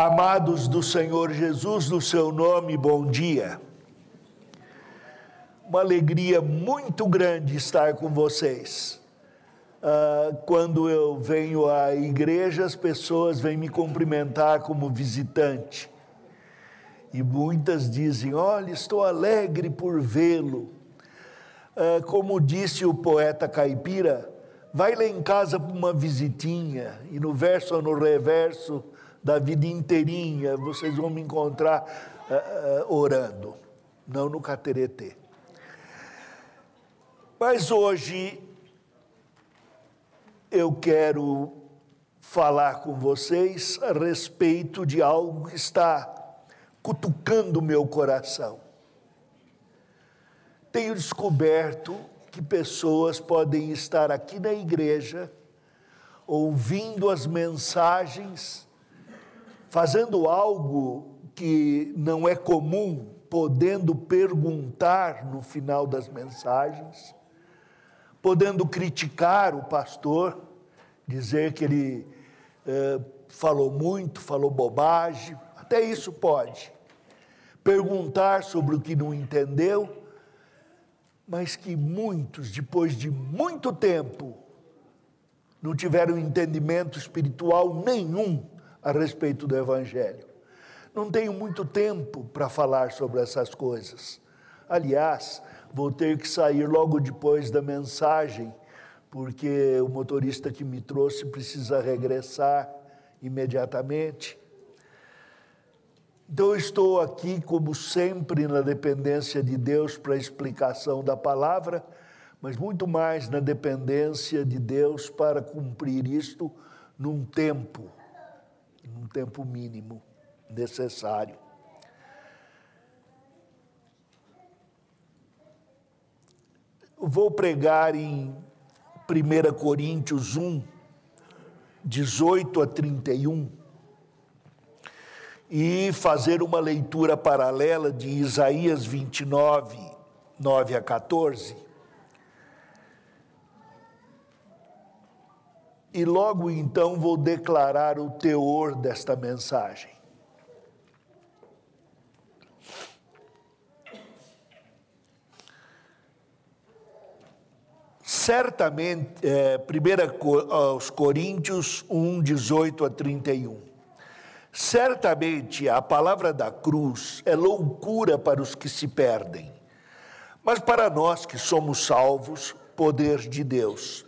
Amados do Senhor Jesus, no seu nome, bom dia. Uma alegria muito grande estar com vocês. Uh, quando eu venho à igreja, as pessoas vêm me cumprimentar como visitante. E muitas dizem: Olha, estou alegre por vê-lo. Uh, como disse o poeta caipira, vai lá em casa para uma visitinha, e no verso ou no reverso da vida inteirinha, vocês vão me encontrar uh, uh, orando, não no cateretê. Mas hoje eu quero falar com vocês a respeito de algo que está cutucando meu coração. Tenho descoberto que pessoas podem estar aqui na igreja, ouvindo as mensagens, fazendo algo que não é comum, podendo perguntar no final das mensagens, podendo criticar o pastor, dizer que ele eh, falou muito, falou bobagem, até isso pode. Perguntar sobre o que não entendeu, mas que muitos, depois de muito tempo, não tiveram entendimento espiritual nenhum a respeito do Evangelho. Não tenho muito tempo para falar sobre essas coisas. Aliás, vou ter que sair logo depois da mensagem, porque o motorista que me trouxe precisa regressar imediatamente. Então, estou aqui, como sempre, na dependência de Deus para a explicação da palavra, mas muito mais na dependência de Deus para cumprir isto num tempo, num tempo mínimo necessário. Vou pregar em 1 Coríntios 1, 18 a 31 e fazer uma leitura paralela de Isaías 29, 9 a 14. E logo então vou declarar o teor desta mensagem. Certamente, é, 1 aos Coríntios 1, 18 a 31. Certamente a palavra da cruz é loucura para os que se perdem, mas para nós que somos salvos, poder de Deus.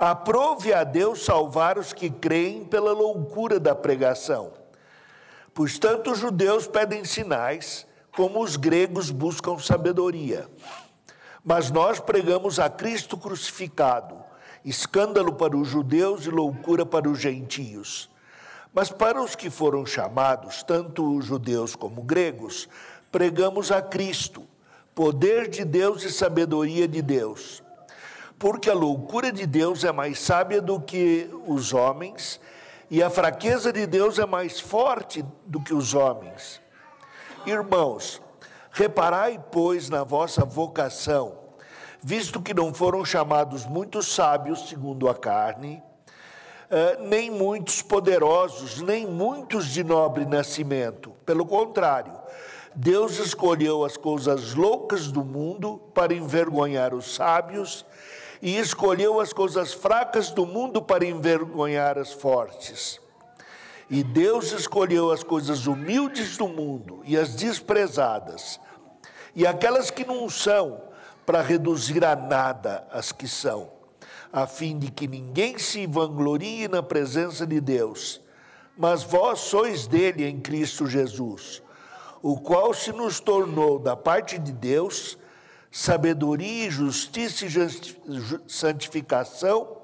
aprove a Deus salvar os que creem pela loucura da pregação. Pois tanto os judeus pedem sinais, como os gregos buscam sabedoria. Mas nós pregamos a Cristo crucificado, escândalo para os judeus e loucura para os gentios. Mas para os que foram chamados, tanto judeus como gregos, pregamos a Cristo, poder de Deus e sabedoria de Deus. Porque a loucura de Deus é mais sábia do que os homens, e a fraqueza de Deus é mais forte do que os homens. Irmãos, reparai, pois, na vossa vocação, visto que não foram chamados muitos sábios segundo a carne, eh, nem muitos poderosos, nem muitos de nobre nascimento. Pelo contrário, Deus escolheu as coisas loucas do mundo para envergonhar os sábios, e escolheu as coisas fracas do mundo para envergonhar as fortes. E Deus escolheu as coisas humildes do mundo e as desprezadas, e aquelas que não são, para reduzir a nada as que são a fim de que ninguém se vanglorie na presença de Deus. Mas vós sois dele em Cristo Jesus, o qual se nos tornou da parte de Deus sabedoria, justiça e santificação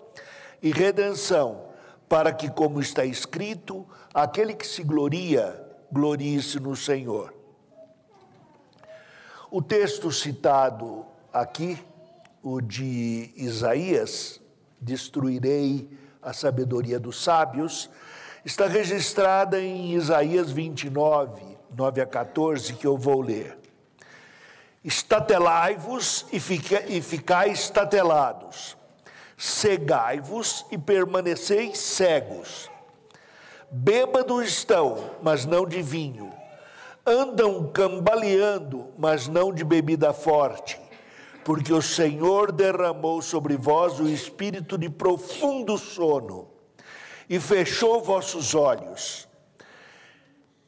e redenção, para que, como está escrito, aquele que se gloria, glorie-se no Senhor. O texto citado aqui, o de Isaías, destruirei a sabedoria dos sábios, está registrada em Isaías 29, 9 a 14, que eu vou ler. Estatelai-vos e, fica, e ficai estatelados, cegai-vos e permaneceis cegos. Bêbados estão, mas não de vinho. Andam cambaleando, mas não de bebida forte porque o Senhor derramou sobre vós o espírito de profundo sono e fechou vossos olhos,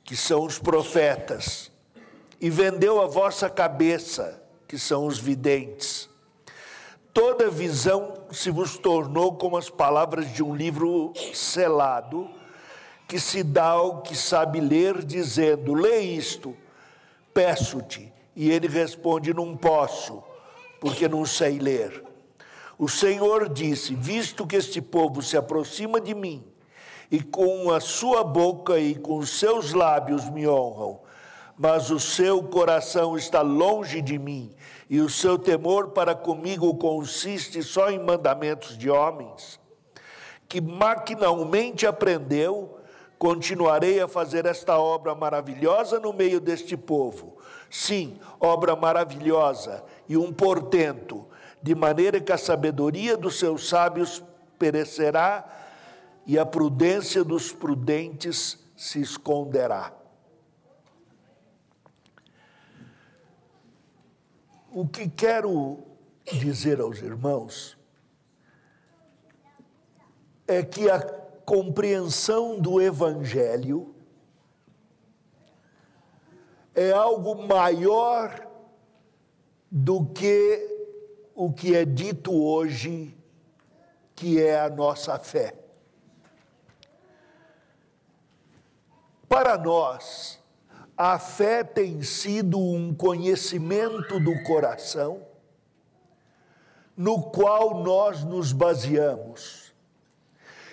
que são os profetas, e vendeu a vossa cabeça, que são os videntes. Toda visão se vos tornou como as palavras de um livro selado, que se dá ao que sabe ler, dizendo: Lê isto, peço-te. E ele responde: Não posso porque não sei ler. O Senhor disse: Visto que este povo se aproxima de mim, e com a sua boca e com os seus lábios me honram, mas o seu coração está longe de mim, e o seu temor para comigo consiste só em mandamentos de homens, que maquinalmente aprendeu, continuarei a fazer esta obra maravilhosa no meio deste povo. Sim, obra maravilhosa e um portento, de maneira que a sabedoria dos seus sábios perecerá e a prudência dos prudentes se esconderá. O que quero dizer aos irmãos é que a compreensão do Evangelho é algo maior do que o que é dito hoje, que é a nossa fé. Para nós, a fé tem sido um conhecimento do coração, no qual nós nos baseamos.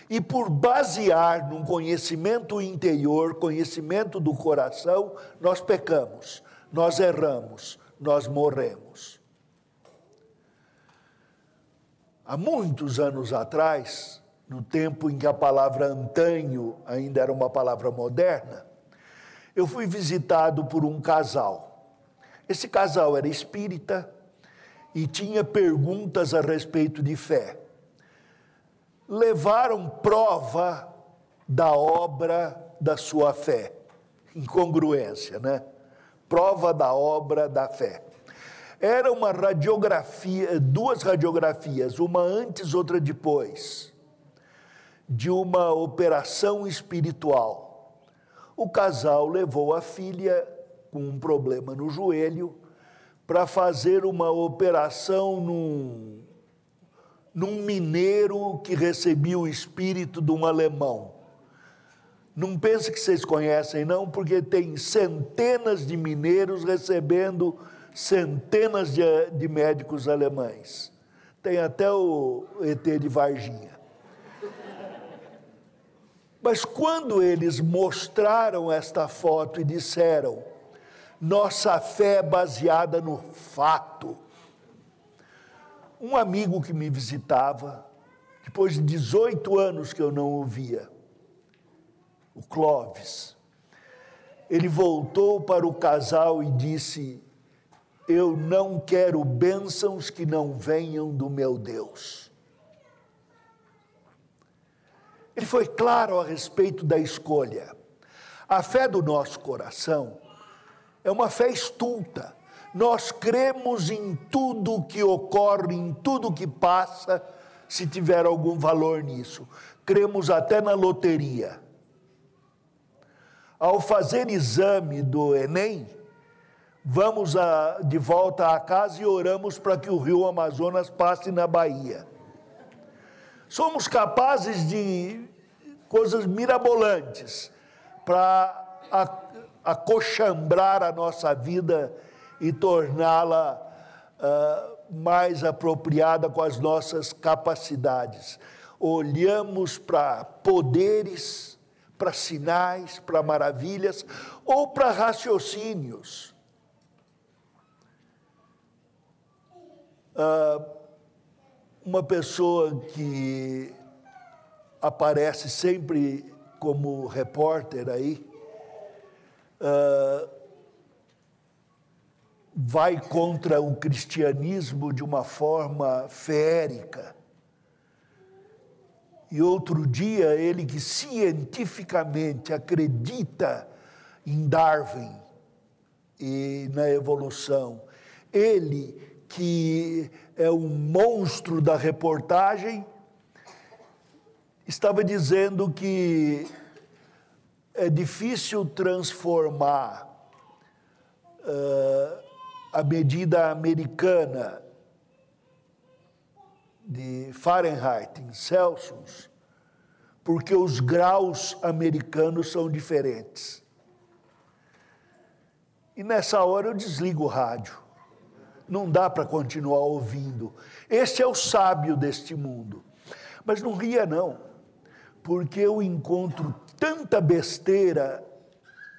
E por basear num conhecimento interior, conhecimento do coração, nós pecamos, nós erramos, nós morremos. Há muitos anos atrás, no tempo em que a palavra antanho ainda era uma palavra moderna, eu fui visitado por um casal. Esse casal era espírita e tinha perguntas a respeito de fé. Levaram prova da obra da sua fé. Incongruência, né? prova da obra da fé. Era uma radiografia, duas radiografias, uma antes, outra depois, de uma operação espiritual. O casal levou a filha com um problema no joelho para fazer uma operação num, num mineiro que recebia o espírito de um alemão. Não pense que vocês conhecem, não, porque tem centenas de mineiros recebendo centenas de, de médicos alemães. Tem até o ET de Varginha. Mas quando eles mostraram esta foto e disseram, nossa fé é baseada no fato. Um amigo que me visitava, depois de 18 anos que eu não o via, o Clóvis. Ele voltou para o casal e disse: Eu não quero bênçãos que não venham do meu Deus. Ele foi claro a respeito da escolha. A fé do nosso coração é uma fé estulta. Nós cremos em tudo que ocorre, em tudo que passa, se tiver algum valor nisso. Cremos até na loteria ao fazer exame do Enem, vamos a, de volta à casa e oramos para que o rio Amazonas passe na Bahia. Somos capazes de coisas mirabolantes para acochambrar a nossa vida e torná-la uh, mais apropriada com as nossas capacidades. Olhamos para poderes, para sinais, para maravilhas ou para raciocínios. uh, uma pessoa que aparece sempre como repórter aí, uh, vai contra o cristianismo de uma forma férica. E outro dia, ele que cientificamente acredita em Darwin e na evolução, ele que é um monstro da reportagem, estava dizendo que é difícil transformar uh, a medida americana de Fahrenheit em Celsius, porque os graus americanos são diferentes. E nessa hora eu desligo o rádio. Não dá para continuar ouvindo. Este é o sábio deste mundo. Mas não ria, não, porque eu encontro tanta besteira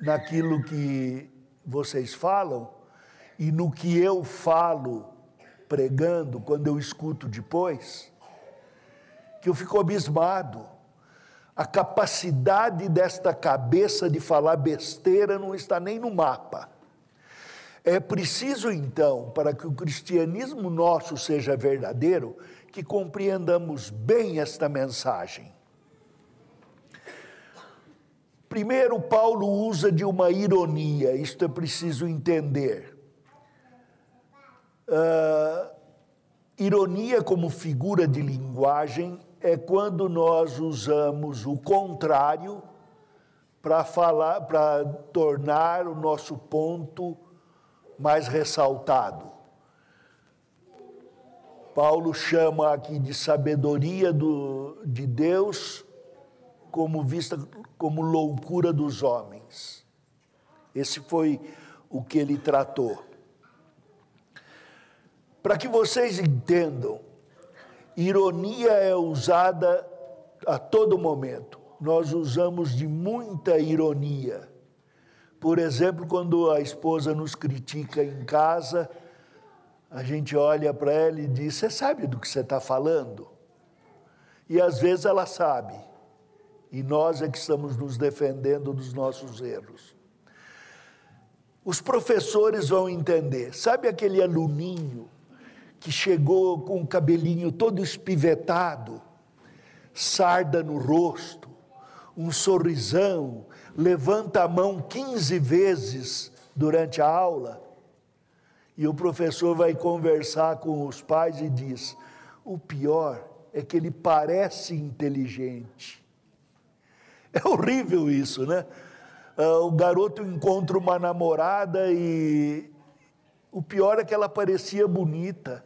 naquilo que vocês falam e no que eu falo pregando, quando eu escuto depois, que eu fico abismado. A capacidade desta cabeça de falar besteira não está nem no mapa. É preciso, então, para que o cristianismo nosso seja verdadeiro, que compreendamos bem esta mensagem. Primeiro, Paulo usa de uma ironia, isto é preciso entender. Uh, ironia como figura de linguagem é quando nós usamos o contrário para falar, para tornar o nosso ponto mais ressaltado. Paulo chama aqui de sabedoria do, de Deus como vista como loucura dos homens. Esse foi o que ele tratou. Para que vocês entendam, ironia é usada a todo momento. Nós usamos de muita ironia por exemplo, quando a esposa nos critica em casa, a gente olha para ela e diz: Você sabe do que você está falando? E às vezes ela sabe, e nós é que estamos nos defendendo dos nossos erros. Os professores vão entender. Sabe aquele aluninho que chegou com o cabelinho todo espivetado, sarda no rosto, um sorrisão, levanta a mão 15 vezes durante a aula, e o professor vai conversar com os pais e diz: o pior é que ele parece inteligente. É horrível isso, né? Ah, o garoto encontra uma namorada e o pior é que ela parecia bonita.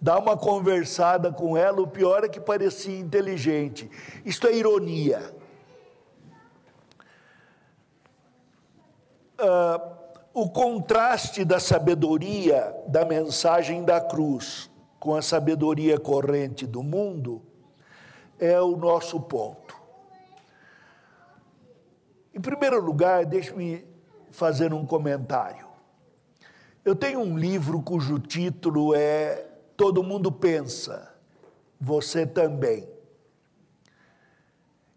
Dá uma conversada com ela, o pior é que parecia inteligente. Isto é ironia. Uh, o contraste da sabedoria da mensagem da cruz com a sabedoria corrente do mundo é o nosso ponto. Em primeiro lugar, deixe-me fazer um comentário. Eu tenho um livro cujo título é Todo Mundo Pensa, Você Também.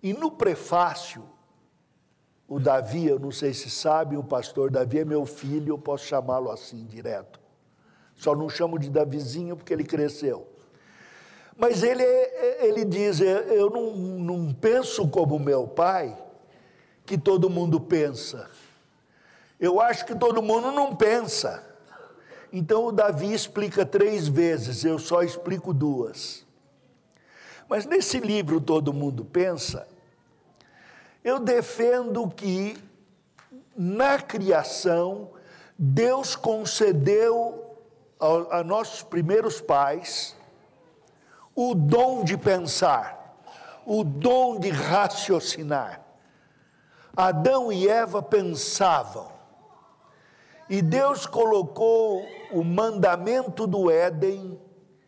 E no prefácio, o Davi, eu não sei se sabe, o pastor Davi é meu filho, eu posso chamá-lo assim direto. Só não chamo de Davizinho porque ele cresceu. Mas ele, ele diz: Eu não, não penso como meu pai, que todo mundo pensa. Eu acho que todo mundo não pensa. Então o Davi explica três vezes, eu só explico duas. Mas nesse livro Todo Mundo Pensa, eu defendo que na criação Deus concedeu a, nossos primeiros pais o dom de pensar, o dom de raciocinar. Adão e Eva pensavam. E Deus colocou o mandamento do Éden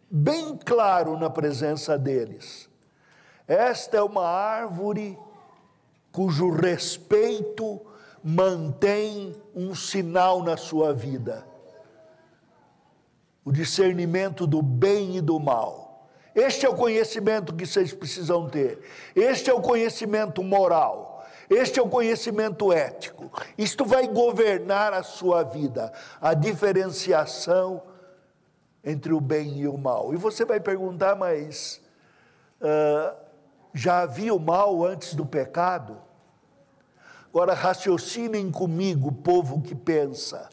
bem claro na presença deles. Esta é uma árvore cujo respeito mantém um sinal na sua vida. o discernimento do bem e do mal. Este é o conhecimento que vocês precisam ter. Este é o conhecimento moral. Este é o conhecimento ético. Isto vai governar a sua vida, a diferenciação entre o bem e o mal. E você vai perguntar, mas uh, já havia o mal antes do pecado? Agora raciocinem comigo, povo que pensa.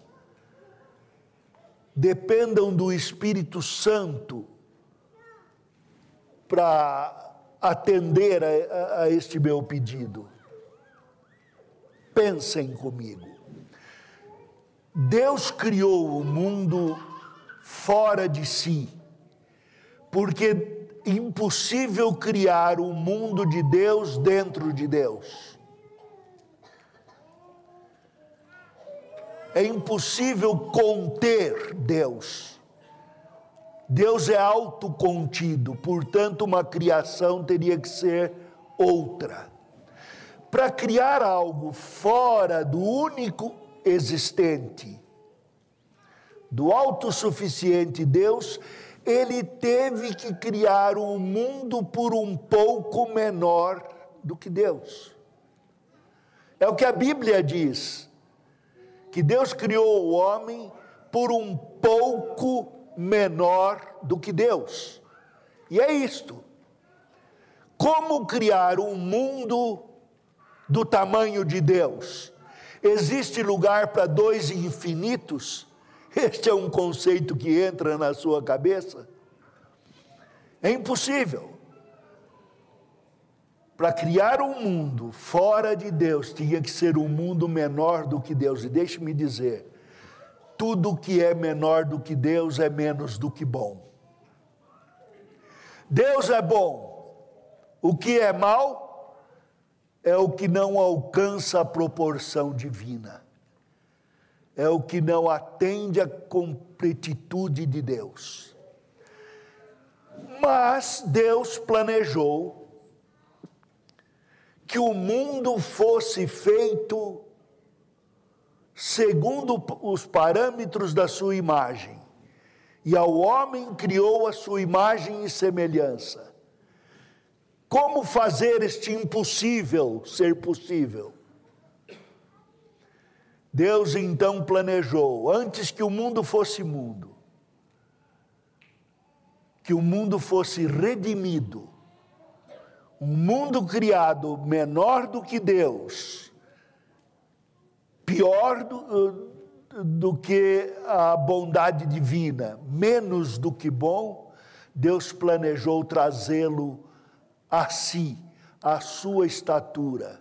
Dependam do Espírito Santo para atender a, a este meu pedido. Pensem comigo. Deus criou o mundo fora de si, porque impossível criar o mundo de Deus dentro de Deus. É impossível conter Deus. Deus é autocontido, portanto, uma criação teria que ser outra. Para criar algo fora do único existente, do autossuficiente Deus, ele teve que criar um mundo por um pouco menor do que Deus. É o que a Bíblia diz, que Deus criou o homem por um pouco menor do que Deus. E é isto. Como criar um mundo do tamanho de Deus. Existe lugar para dois infinitos? Este é um conceito que entra na sua cabeça? É impossível. Para criar um mundo fora de Deus, tinha que ser um mundo menor do que Deus. E deixe-me dizer: tudo que é menor do que Deus é menos do que bom. Deus é bom. O que é mal é o que não alcança a proporção divina, é o que não atende à completitude de Deus. Mas Deus planejou que o mundo fosse feito segundo os parâmetros da sua imagem, e ao homem criou a sua imagem e semelhança. Como fazer este impossível ser possível? Deus então planejou, antes que o mundo fosse mundo, que o mundo fosse redimido, um mundo criado menor do que Deus, pior do, do que a bondade divina, menos do que bom, Deus planejou trazê-lo a si, a sua estatura.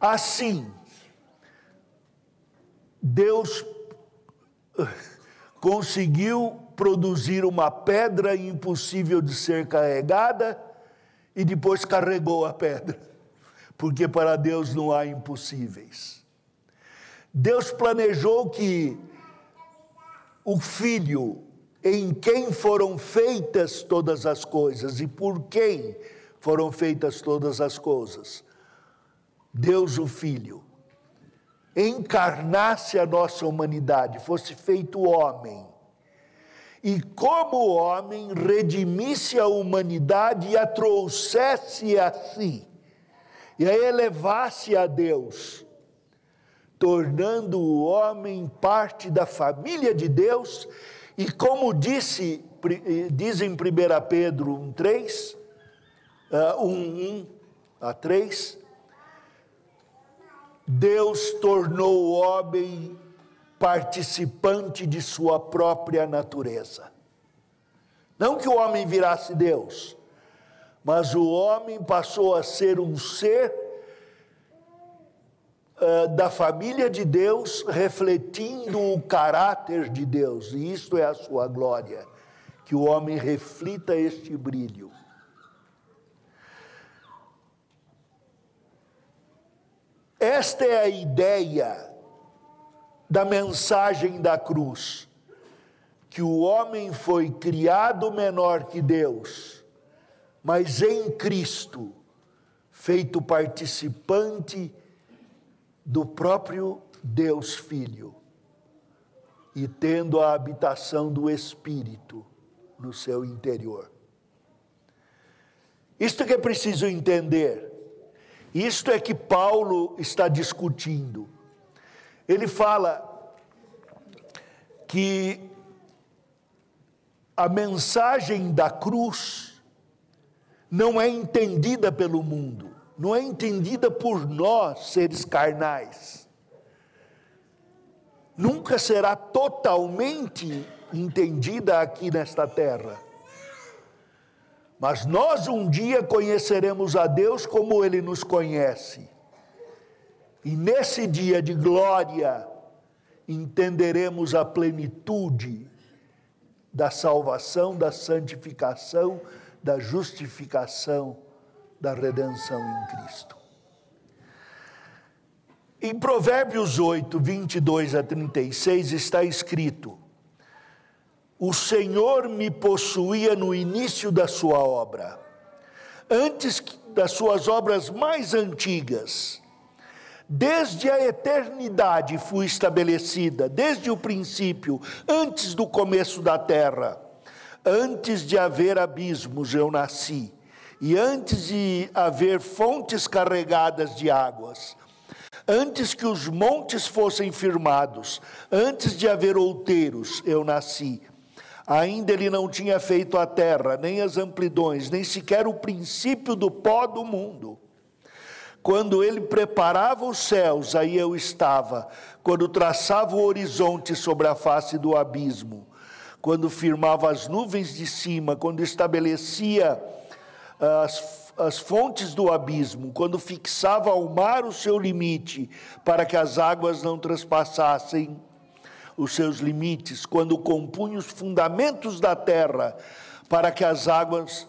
Assim, Deus conseguiu produzir uma pedra impossível de ser carregada e depois carregou a pedra, porque para Deus não há impossíveis. Deus planejou que o filho em quem foram feitas todas as coisas e por quem foram feitas todas as coisas. Deus o Filho encarnasse a nossa humanidade, fosse feito homem, e como homem redimisse a humanidade e a trouxesse a si, e a elevasse a Deus, tornando o homem parte da família de Deus e como disse, eh, diz em 1 Pedro 1,3, 1, 1 a 3, Deus tornou o homem participante de sua própria natureza. Não que o homem virasse Deus, mas o homem passou a ser um ser eh, da família de Deus, refletindo o caráter de Deus, e isto é a sua glória, que o homem reflita este brilho. Esta é a ideia da mensagem da cruz, que o homem foi criado menor que Deus, mas em Cristo, feito participante do próprio Deus Filho. e tendo a habitação do Espírito no seu interior. Isto que é preciso entender. Isto é que Paulo está discutindo. Ele fala que a mensagem da cruz não é entendida pelo mundo, não é entendida por nós, seres carnais. Nunca será totalmente entendida aqui nesta terra. Mas nós um dia conheceremos a Deus como Ele nos conhece. E nesse dia de glória, entenderemos a plenitude da salvação, da santificação, da justificação, da redenção em Cristo. Em Provérbios 8, 22 a 36 está escrito: O Senhor me possuía no início da sua obra, antes das suas obras mais antigas Desde a eternidade fui estabelecida, desde o princípio, antes do começo da terra. Antes de haver abismos eu nasci, e antes de haver fontes carregadas de águas. Antes que os montes fossem firmados, antes de haver outeiros, eu nasci. Ainda ele não tinha feito a terra, nem as amplidões, nem sequer o princípio do pó do mundo. Quando ele preparava os céus, aí eu estava. Quando traçava o horizonte sobre a face do abismo. Quando firmava as nuvens de cima. Quando estabelecia ah, as, as fontes do abismo. Quando fixava ao mar o seu limite, para que as águas não transpassassem os seus limites. Quando compunha os fundamentos da terra, para que as águas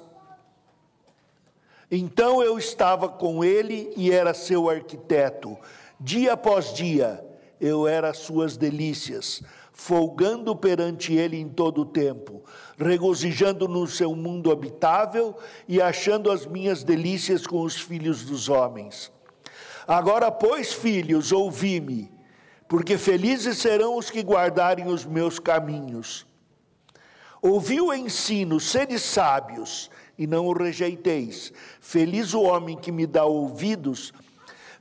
então eu estava com ele e era seu arquiteto. Dia após dia eu era suas delícias, folgando perante ele em todo o tempo, regozijando no seu mundo habitável e achando as minhas delícias com os filhos dos homens. Agora, pois, filhos, ouvi-me, porque felizes serão os que guardarem os meus caminhos. Ouvi o ensino, sede sábios, e não o rejeiteis. Feliz o homem que me dá ouvidos,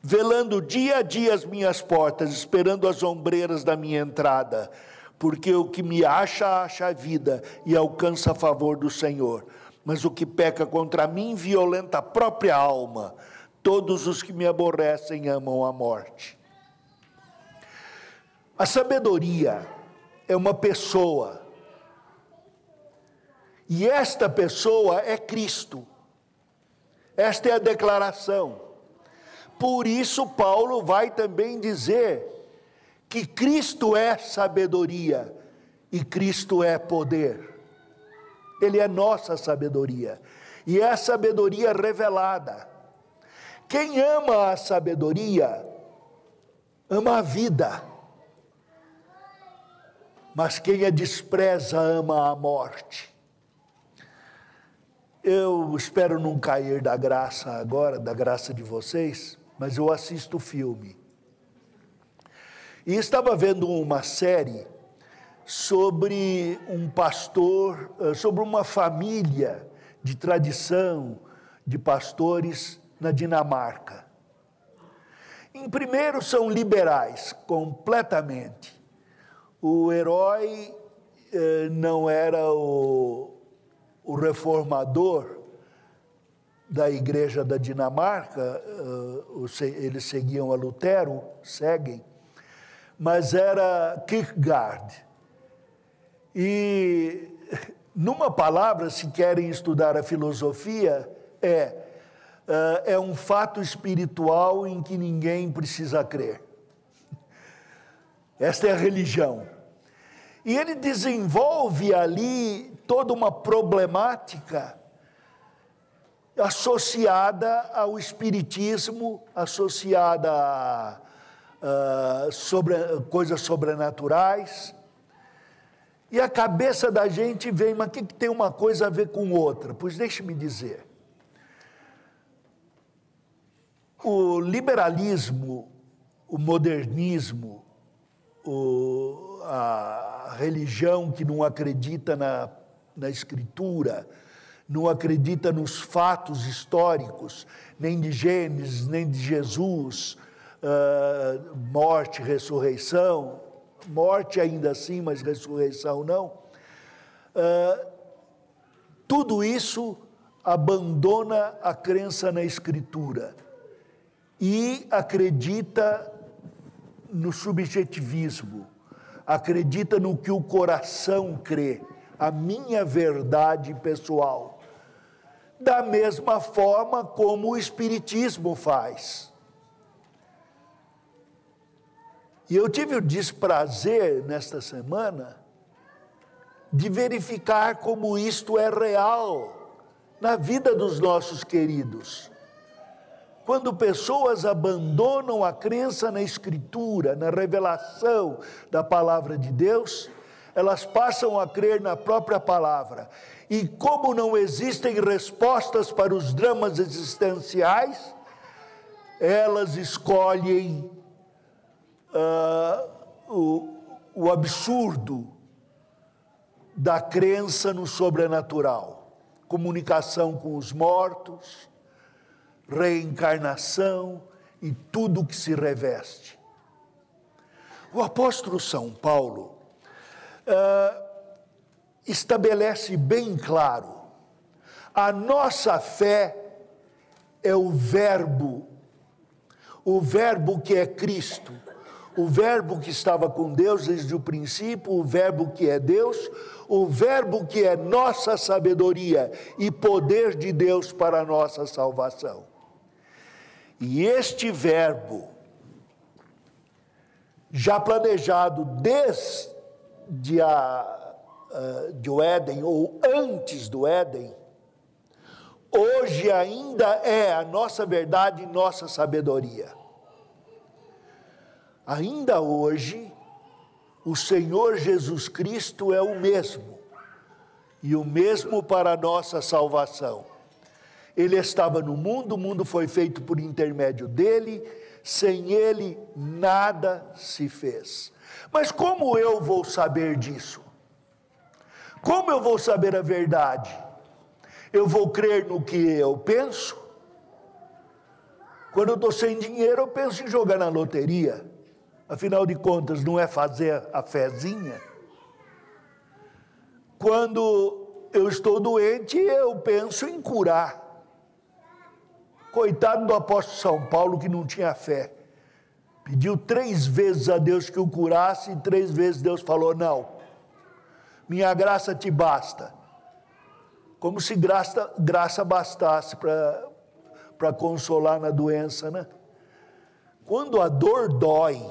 velando dia a dia as minhas portas, esperando as ombreiras da minha entrada, porque o que me acha, acha a vida e alcança a favor do Senhor. Mas o que peca contra mim violenta a própria alma. Todos os que me aborrecem amam a morte. A sabedoria é uma pessoa e esta pessoa é Cristo. Esta é a declaração. Por isso, Paulo vai também dizer que Cristo é sabedoria e Cristo é poder. Ele é nossa sabedoria e é a sabedoria revelada. Quem ama a sabedoria, ama a vida. Mas quem a despreza, ama a morte. Eu espero não cair da graça agora, da graça de vocês, mas eu assisto filme. E estava vendo uma série sobre um pastor, eh, sobre uma família de tradição de pastores na Dinamarca. Em primeiro, são liberais, completamente. O herói eh, não era o, o reformador da igreja da Dinamarca, eh, eles seguiam a Lutero, seguem, mas era Kierkegaard. E, numa palavra, se querem estudar a filosofia, é, eh, é um fato espiritual em que ninguém precisa crer. Esta é a religião. E ele desenvolve ali toda uma problemática associada ao espiritismo, associada a, a sobre, coisas sobrenaturais. E a cabeça da gente vem, mas o que, que tem uma coisa a ver com outra? Pois deixe-me dizer. O liberalismo, o modernismo, o, a, religião que não acredita na, na Escritura, não acredita nos fatos históricos, nem de Gênesis, nem de Jesus, uh, morte, ressurreição, morte ainda assim, mas ressurreição não. Uh, tudo isso abandona a crença na Escritura e acredita no subjetivismo, acredita no que o coração crê, a minha verdade pessoal. Da mesma forma como o Espiritismo faz. E eu tive o desprazer nesta semana de verificar como isto é real na vida dos nossos queridos. Quando pessoas abandonam a crença na Escritura, na revelação da palavra de Deus, elas passam a crer na própria palavra. E como não existem respostas para os dramas existenciais, elas escolhem uh, o, o absurdo da crença no sobrenatural, comunicação com os mortos, reencarnação e tudo que se reveste. O apóstolo São Paulo uh, estabelece bem claro: a nossa fé é o Verbo, o Verbo que é Cristo, o Verbo que estava com Deus desde o princípio, o Verbo que é Deus, o Verbo que é nossa sabedoria e poder de Deus para a nossa salvação. E este Verbo, já planejado desde a, uh, de o Éden, ou antes do Éden, hoje ainda é a nossa verdade e nossa sabedoria Ainda hoje, o Senhor Jesus Cristo é o mesmo, e o mesmo para a nossa salvação. Ele estava no mundo, o mundo foi feito por intermédio dele, sem ele nada se fez. Mas como eu vou saber disso? Como eu vou saber a verdade? Eu vou crer no que eu penso? Quando eu estou sem dinheiro, eu penso em jogar na loteria. Afinal de contas, não é fazer a fezinha? Quando eu estou doente, eu penso em curar. Coitado do apóstolo São Paulo que não tinha fé. Pediu três vezes a Deus que o curasse, e três vezes Deus falou: Não, minha graça te basta. Como se graça, graça bastasse para consolar na doença, né? Quando a dor dói,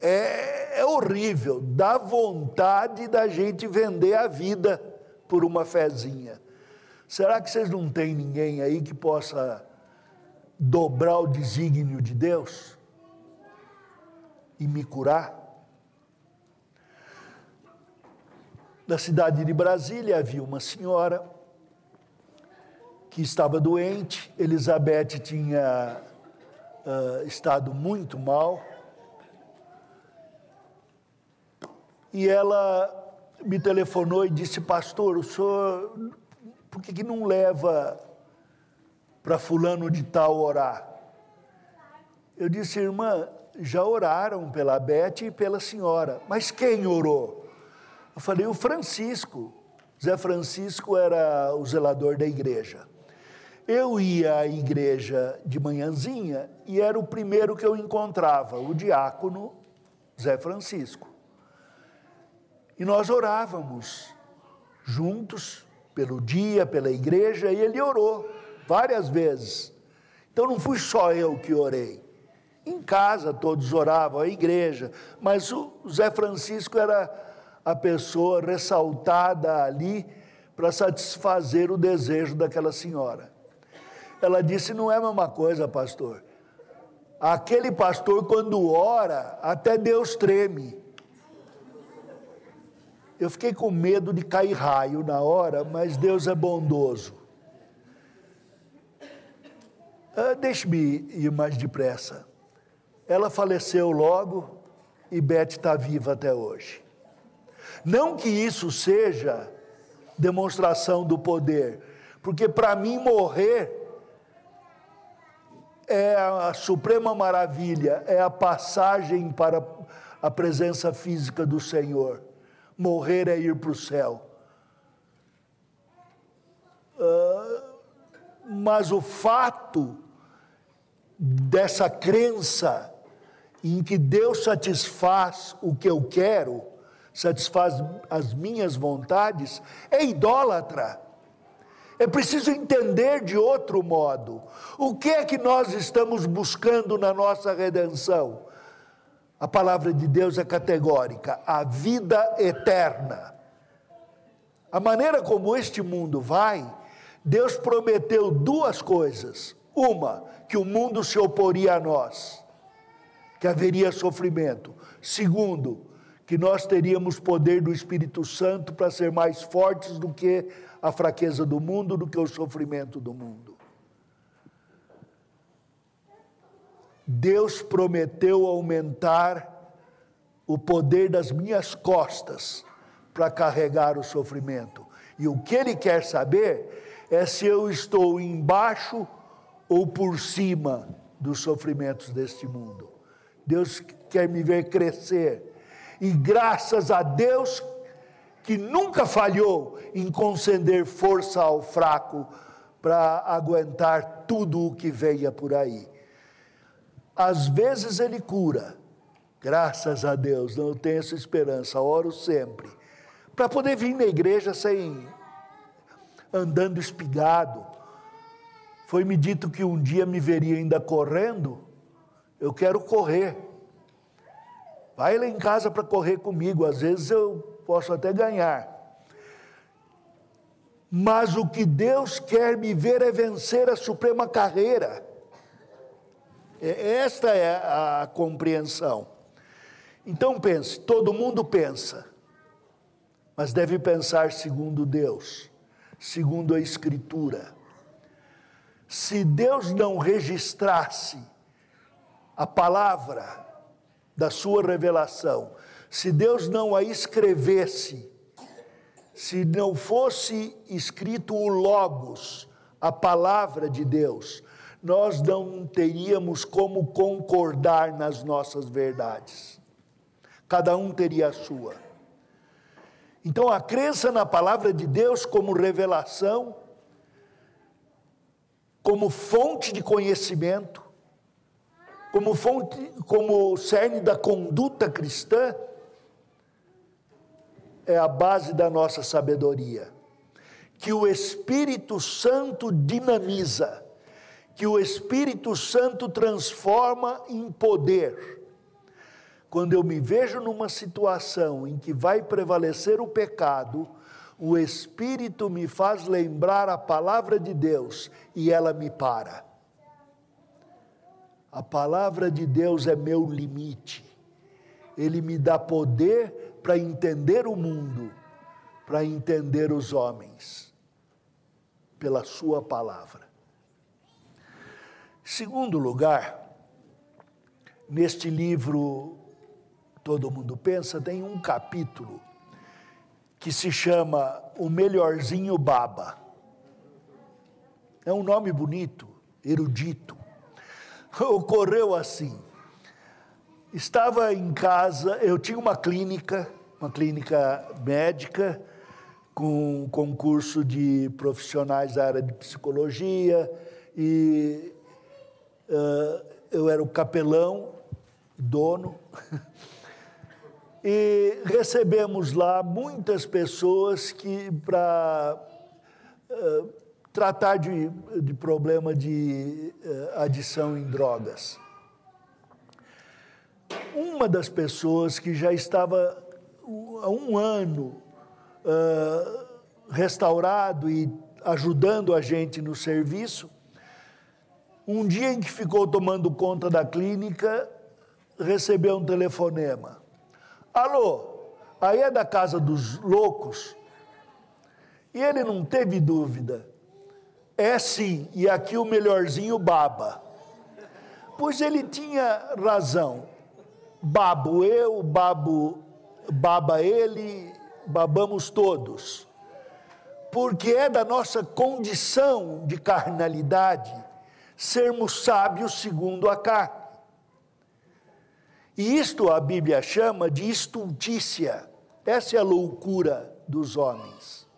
é, é horrível, dá vontade da gente vender a vida por uma fezinha. Será que vocês não têm ninguém aí que possa dobrar o desígnio de Deus e me curar? Na cidade de Brasília havia uma senhora que estava doente, Elizabeth tinha uh, estado muito mal, E ela me telefonou e disse: Pastor, o senhor, por que, que não leva para Fulano de Tal orar? Eu disse: Irmã, já oraram pela Beth e pela senhora, mas quem orou? Eu falei: O Francisco. Zé Francisco era o zelador da igreja. Eu ia à igreja de manhãzinha e era o primeiro que eu encontrava, o diácono Zé Francisco. E nós orávamos juntos, pelo dia, pela igreja, e ele orou várias vezes. Então não fui só eu que orei. Em casa todos oravam, a igreja, mas o Zé Francisco era a pessoa ressaltada ali para satisfazer o desejo daquela senhora. Ela disse: Não é a mesma coisa, pastor. Aquele pastor, quando ora, até Deus treme. Eu fiquei com medo de cair raio na hora, mas Deus é bondoso. Ah, Deixe-me ir mais depressa. Ela faleceu logo, e Beth está viva até hoje. Não que isso seja demonstração do poder, porque para mim morrer é a suprema maravilha, é a passagem para a presença física do Senhor. Morrer é ir para o céu. Uh, mas o fato dessa crença em que Deus satisfaz o que eu quero, satisfaz as minhas vontades, é idólatra. É preciso entender de outro modo. O que é que nós estamos buscando na nossa redenção? A palavra de Deus é categórica: a vida eterna. A maneira como este mundo vai, Deus prometeu duas coisas. Uma, que o mundo se oporia a nós, que haveria sofrimento. Segundo, que nós teríamos poder do Espírito Santo para ser mais fortes do que a fraqueza do mundo, do que o sofrimento do mundo. Deus prometeu aumentar o poder das minhas costas para carregar o sofrimento. E o que Ele quer saber é se eu estou embaixo ou por cima dos sofrimentos deste mundo. Deus quer me ver crescer e graças a Deus que nunca falhou em conceder força ao fraco para aguentar tudo o que venha por aí. Às vezes ele cura, graças a Deus, não tenho essa esperança, oro sempre, para poder vir na igreja sem andando espigado. Foi-me dito que um dia me veria ainda correndo, eu quero correr Vai lá em casa para correr comigo, às vezes eu posso até ganhar. Mas o que Deus quer me ver é vencer a suprema carreira. Esta é a compreensão. Então pense, todo mundo pensa, mas deve pensar segundo Deus, segundo a Escritura. Se Deus não registrasse a palavra, da sua revelação, se Deus não a escrevesse, se não fosse escrito o Logos, a palavra de Deus, nós não teríamos como concordar nas nossas verdades. Cada um teria a sua. Então, a crença na palavra de Deus como revelação, como fonte de conhecimento, como fonte, como cerne da conduta cristã, é a base da nossa sabedoria. Que o Espírito Santo dinamiza, que o Espírito Santo transforma em poder. Quando eu me vejo numa situação em que vai prevalecer o pecado, o Espírito me faz lembrar a palavra de Deus e ela me para. A palavra de Deus é meu limite. Ele me dá poder para entender o mundo, para entender os homens, pela Sua palavra. Segundo lugar, neste livro Todo Mundo Pensa, tem um capítulo que se chama O Melhorzinho Baba. É um nome bonito, erudito ocorreu assim. Estava em casa, eu tinha uma clínica, uma clínica médica, com um concurso de profissionais da área de psicologia, e uh, eu era o capelão, dono, e recebemos lá muitas pessoas que para uh, tratar de, de problema de uh, adição em drogas. Uma das pessoas que já estava há um ano uh, restaurado e ajudando a gente no serviço, um dia em que ficou tomando conta da clínica, recebeu um telefonema. Alô, aí é da casa dos loucos? E ele não teve dúvida é sim, e aqui o melhorzinho baba. Pois ele tinha razão. babo eu, babo, baba ele, babamos todos. Porque é da nossa condição de carnalidade sermos sábios segundo a carne. E isto a Bíblia chama de estultícia. Essa é a loucura dos homens.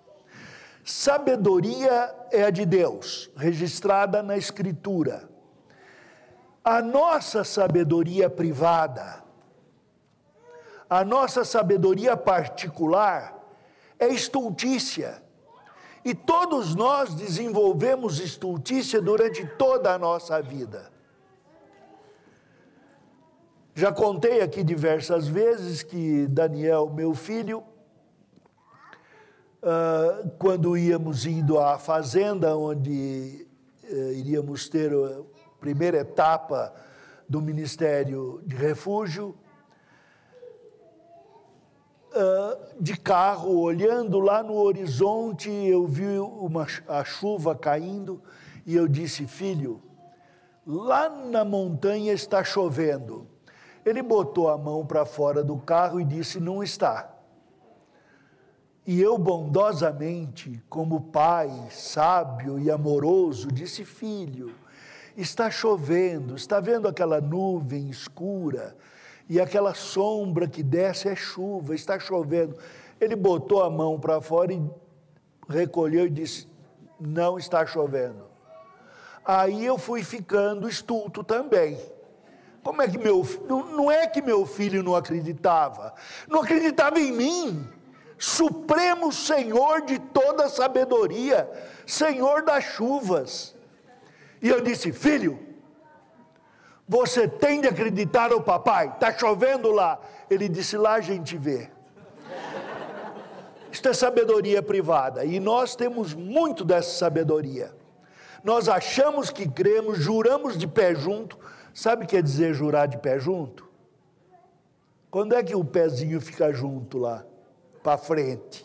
Sabedoria é a de Deus, registrada na Escritura. A nossa sabedoria privada, a nossa sabedoria particular é estultícia. E todos nós desenvolvemos estultícia durante toda a nossa vida. Já contei aqui diversas vezes que Daniel, meu filho, uh, quando íamos indo à fazenda, onde uh, iríamos ter a primeira etapa do Ministério de Refúgio, uh, de carro, olhando lá no horizonte, eu vi uma, a chuva caindo e eu disse, filho, lá na montanha está chovendo. Ele botou a mão para fora do carro e disse: Não está. E eu, bondosamente, como pai sábio e amoroso, disse: Filho, está chovendo, está vendo aquela nuvem escura e aquela sombra que desce é chuva, está chovendo. Ele botou a mão para fora e recolheu e disse: Não está chovendo. Aí eu fui ficando estulto também. Como é que meu não é que meu filho não acreditava, não acreditava em mim. Supremo Senhor de toda sabedoria, Senhor das chuvas. E eu disse: Filho, você tem de acreditar no papai, está chovendo lá. Ele disse: Lá a gente vê. Isto é sabedoria privada e nós temos muito dessa sabedoria. Nós achamos que cremos, juramos de pé junto. Sabe o que quer dizer jurar de pé junto? Quando é que o pezinho fica junto lá? para frente.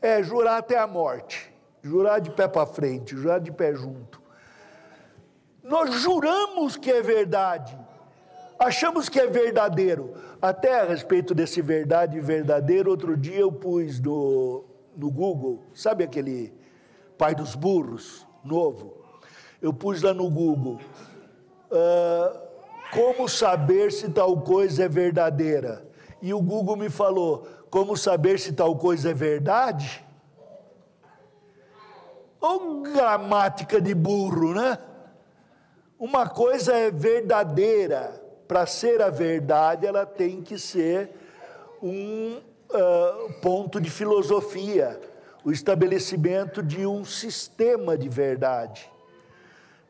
É jurar até a morte, jurar de pé para frente, jurar de pé junto. Nós juramos que é verdade, achamos que é verdadeiro. Até a respeito desse verdade verdadeiro, outro dia eu pus no, no Google, sabe aquele pai dos burros novo? Eu pus lá no Google. Uh, como saber se tal coisa é verdadeira? E o Google me falou: como saber se tal coisa é verdade? Ou gramática de burro, né? Uma coisa é verdadeira. Para ser a verdade, ela tem que ser um uh, ponto de filosofia, o estabelecimento de um sistema de verdade.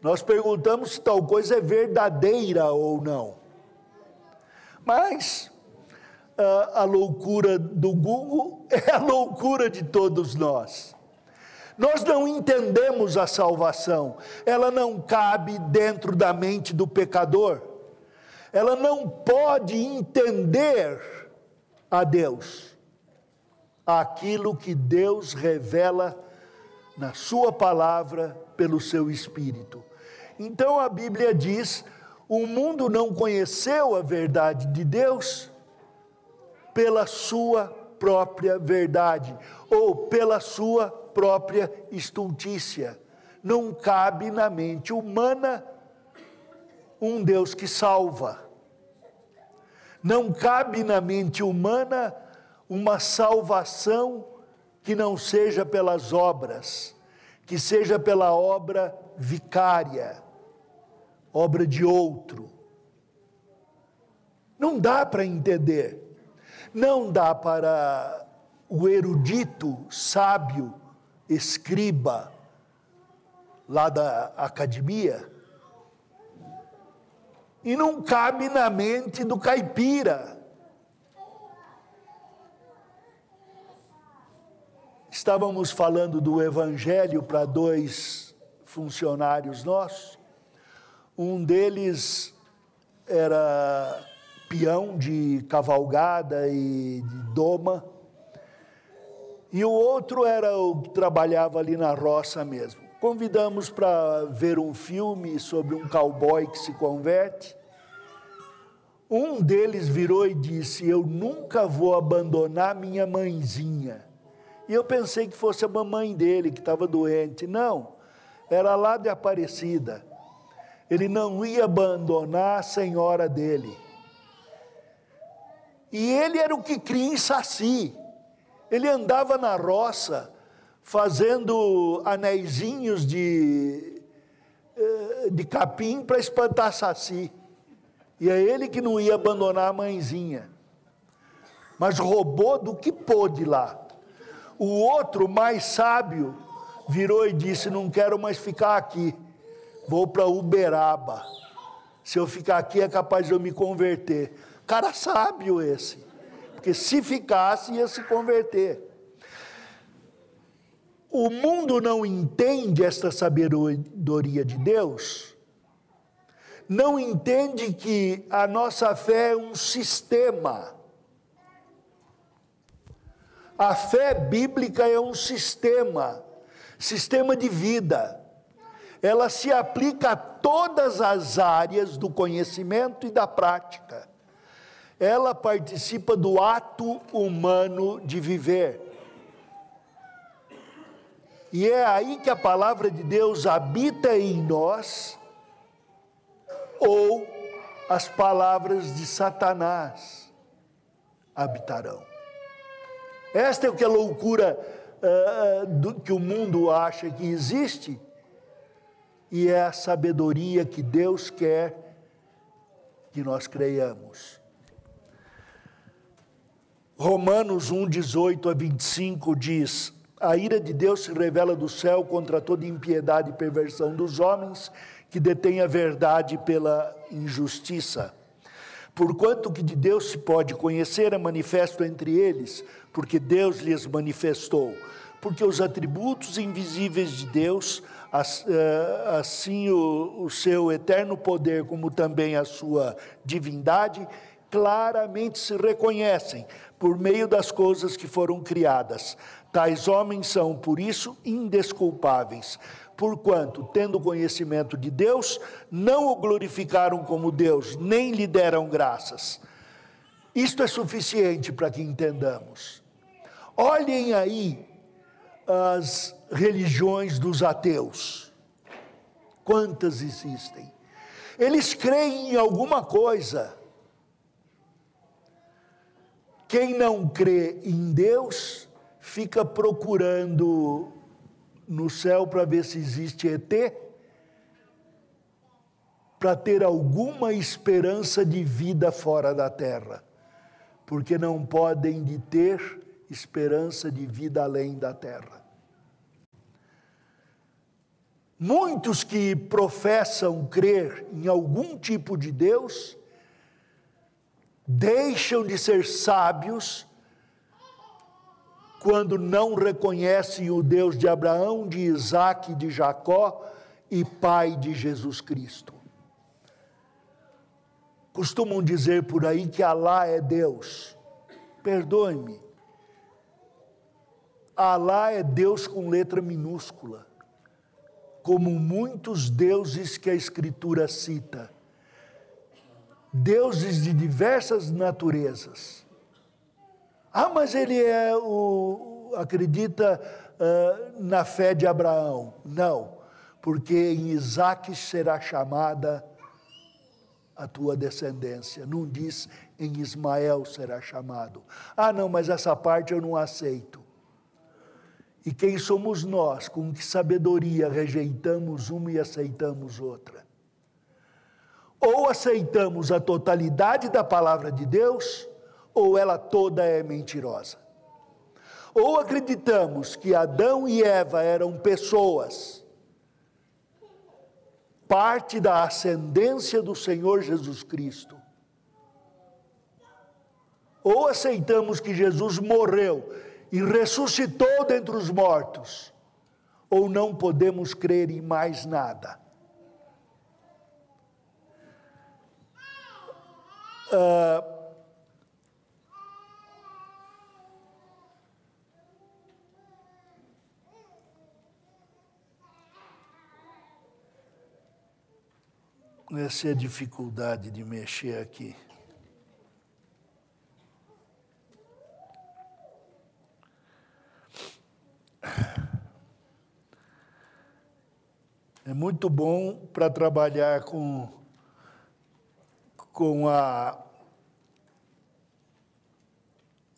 Nós perguntamos se tal coisa é verdadeira ou não. Mas a, a loucura do Google é a loucura de todos nós. Nós não entendemos a salvação, ela não cabe dentro da mente do pecador, ela não pode entender a Deus, aquilo que Deus revela na Sua palavra pelo seu Espírito. Então a Bíblia diz: o mundo não conheceu a verdade de Deus, pela sua própria verdade ou pela sua própria estultícia. Não cabe na mente humana um Deus que salva. Não cabe na mente humana uma salvação que não seja pelas obras, que seja pela obra vicária, obra de outro. Não dá para entender. Não dá para o erudito, sábio, escriba, lá da academia, e não cabe na mente do caipira. Estávamos falando do evangelho para dois funcionários nossos. Um deles era peão de cavalgada e de doma. E o outro era o que trabalhava ali na roça mesmo. Convidamos para ver um filme sobre um cowboy que se converte. Um deles virou e disse: Eu nunca vou abandonar minha mãezinha. E eu pensei que fosse a mamãe dele que estava doente. Não, era lá de Aparecida. Ele não ia abandonar a senhora dele. E ele era o que cria em Saci. Ele andava na roça, fazendo anéisinhos de, eh, de capim para espantar Saci. E é ele que não ia abandonar a mãezinha. Mas roubou do que pôde lá. O outro, mais sábio, virou e disse: Não quero mais ficar aqui, vou para Uberaba. Se eu ficar aqui é capaz de eu me converter. Cara sábio esse, porque se ficasse ia se converter. O mundo não entende esta sabedoria de Deus, não entende que a nossa fé é um sistema a fé bíblica é um sistema, sistema de vida. Ela se aplica a todas as áreas do conhecimento e da prática. Ela participa do ato humano de viver. E é aí que a palavra de Deus habita em nós, ou as palavras de Satanás habitarão. Esta é o que a loucura uh, do, que o mundo acha que existe, e é a sabedoria que Deus quer que nós creiamos. Romanos 1, 18 a 25 diz: A ira de Deus se revela do céu contra toda impiedade e perversão dos homens que detêm a verdade pela injustiça. Porquanto que de Deus se pode conhecer é manifesto entre eles, porque Deus lhes manifestou. Porque os atributos invisíveis de Deus, assim o, o seu eterno poder, como também a sua divindade, claramente se reconhecem por meio das coisas que foram criadas. Tais homens são, por isso, indesculpáveis, porquanto, tendo conhecimento de Deus, não o glorificaram como Deus, nem lhe deram graças. Isto é suficiente para que entendamos. Olhem aí as religiões dos ateus. Quantas existem? Eles creem em alguma coisa. Quem não crê em Deus fica procurando no céu para ver se existe ET, para ter alguma esperança de vida fora da terra, porque não podem de ter esperança de vida além da terra. Muitos que professam crer em algum tipo de Deus, deixam de ser sábios quando não reconhecem o Deus de Abraão, de Isaac de Jacó e Pai de Jesus Cristo. Costumam dizer por aí que Alá é Deus. Perdoe-me, Alá é Deus com letra minúscula, como muitos deuses que a Escritura cita. Deuses de diversas naturezas. Ah, mas ele é o. acredita uh, na fé de Abraão. Não, porque em Isaac será chamada a tua descendência. Não diz em Ismael será chamado. Ah, não, mas essa parte eu não aceito. E quem somos nós, com que sabedoria rejeitamos uma e aceitamos outra? Ou aceitamos a totalidade da palavra de Deus, ou ela toda é mentirosa. Ou acreditamos que Adão e Eva eram pessoas, parte da ascendência do Senhor Jesus Cristo. Ou aceitamos que Jesus morreu e ressuscitou dentre os mortos, ou não podemos crer em mais nada. Uh, Essa é a dificuldade de mexer aqui. É muito bom para trabalhar com, com a,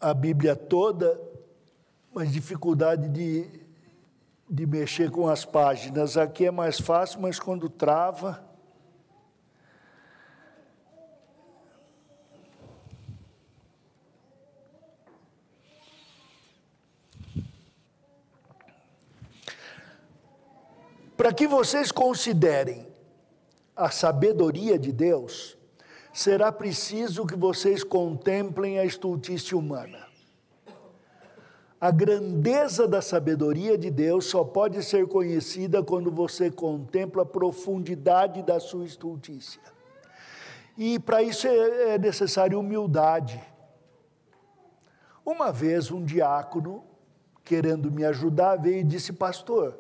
a Bíblia toda, mas dificuldade de, de mexer com as páginas. Aqui é mais fácil, mas quando trava Para que vocês considerem a sabedoria de Deus, será preciso que vocês contemplem a estultícia humana. A grandeza da sabedoria de Deus só pode ser conhecida quando você contempla a profundidade da sua estultícia. E para isso é, é necessário humildade. Uma vez um diácono, querendo me ajudar, veio e disse: Pastor,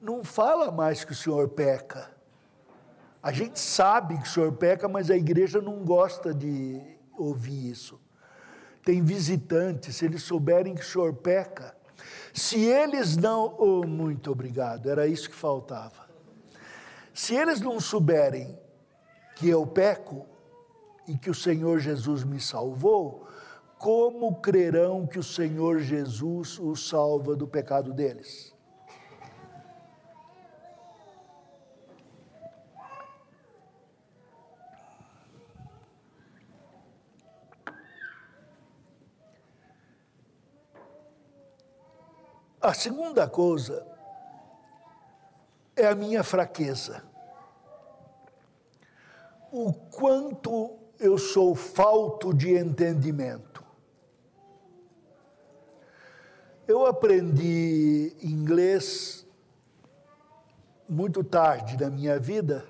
não fala mais que o senhor peca. A gente sabe que o senhor peca, mas a igreja não gosta de ouvir isso. Tem visitantes, se eles souberem que o senhor peca, se eles não. Oh, muito obrigado, era isso que faltava. Se eles não souberem que eu peco e que o Senhor Jesus me salvou, como crerão que o Senhor Jesus os salva do pecado deles? A segunda coisa é a minha fraqueza. O quanto eu sou falto de entendimento. Eu aprendi inglês muito tarde na minha vida,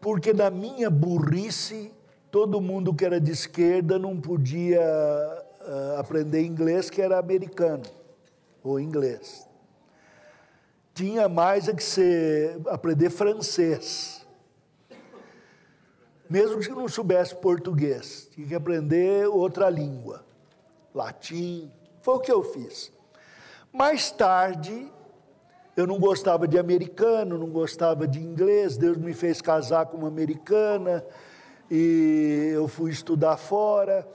porque na minha burrice, todo mundo que era de esquerda não podia uh, aprender inglês, que era americano ou inglês. Tinha mais a que ser, aprender francês. Mesmo que não soubesse português, tinha que aprender outra língua, latim. Foi o que eu fiz. Mais tarde, eu não gostava de americano, não gostava de inglês. Deus me fez casar com uma americana e eu fui estudar fora.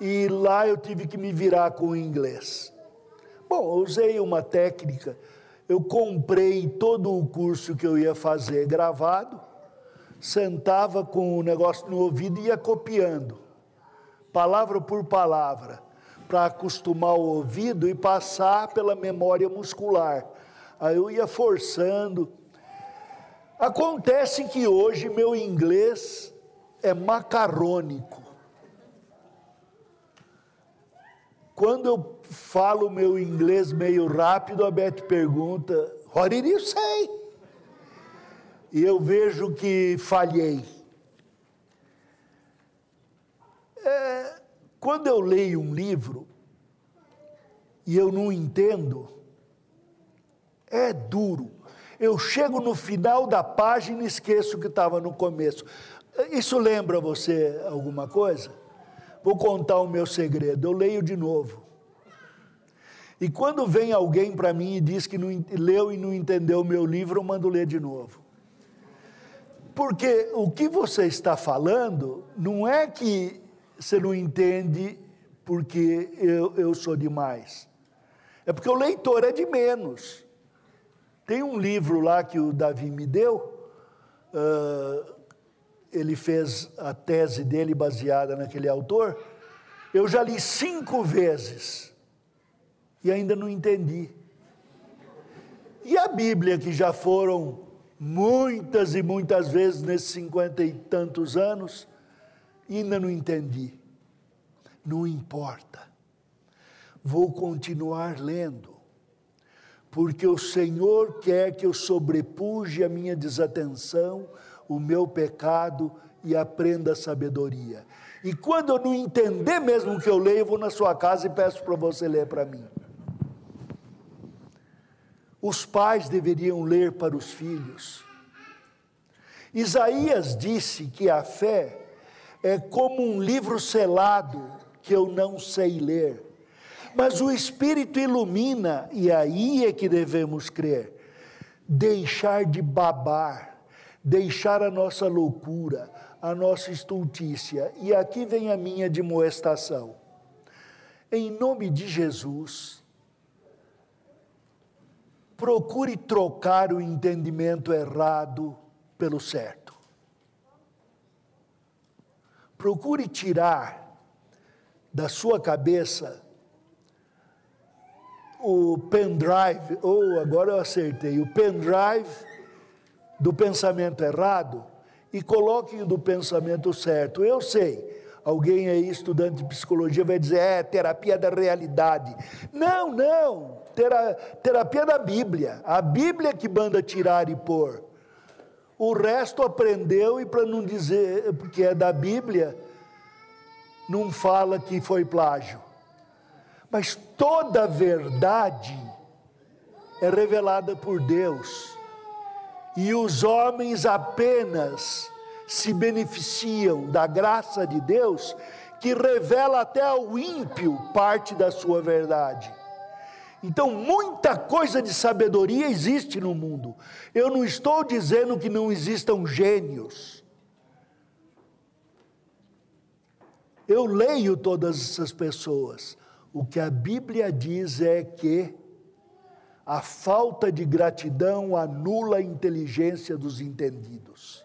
E lá eu tive que me virar com o inglês. Bom, usei uma técnica. Eu comprei todo o curso que eu ia fazer gravado, sentava com o negócio no ouvido e ia copiando, palavra por palavra, para acostumar o ouvido e passar pela memória muscular. Aí eu ia forçando. Acontece que hoje meu inglês é macarrônico. Quando eu falo meu inglês meio rápido, a Beth pergunta: What did you say? E eu vejo que falhei. É, quando eu leio um livro e eu não entendo, é duro. Eu chego no final da página e esqueço o que estava no começo. Isso lembra você alguma coisa? Vou contar o meu segredo. Eu leio de novo. E quando vem alguém para mim e diz que não, leu e não entendeu o meu livro, eu mando ler de novo. Porque o que você está falando não é que você não entende porque eu, eu sou demais. É porque o leitor é de menos. Tem um livro lá que o Davi me deu, uh, ele fez a tese dele baseada naquele autor, eu já li cinco vezes e ainda não entendi. E a Bíblia, que já foram muitas e muitas vezes nesses cinquenta e tantos anos, ainda não entendi. Não importa. Vou continuar lendo, porque o Senhor quer que eu sobrepuje a minha desatenção o meu pecado e aprenda a sabedoria. E quando eu não entender mesmo o que eu leio, eu vou na sua casa e peço para você ler para mim. Os pais deveriam ler para os filhos. Isaías disse que a fé é como um livro selado que eu não sei ler, mas o Espírito ilumina, e aí é que devemos crer. deixar de babar, deixar a nossa loucura, a nossa estultícia. E aqui vem a minha demoestação. Em nome de Jesus, procure trocar o entendimento errado pelo certo. Procure tirar da sua cabeça o pendrive, ou oh, agora eu acertei, o pendrive do pensamento errado e coloque o do pensamento certo. Eu sei, alguém aí, estudante de psicologia, vai dizer, é terapia da realidade. Não, não, tera, terapia da Bíblia. A Bíblia que manda tirar e pôr. O resto aprendeu e para não dizer que é da Bíblia, não fala que foi plágio. Mas toda verdade é revelada por Deus. E os homens apenas se beneficiam da graça de Deus, que revela até ao ímpio parte da sua verdade. Então, muita coisa de sabedoria existe no mundo. Eu não estou dizendo que não existam gênios. Eu leio todas essas pessoas. O que a Bíblia diz é que a falta de gratidão anula a inteligência dos entendidos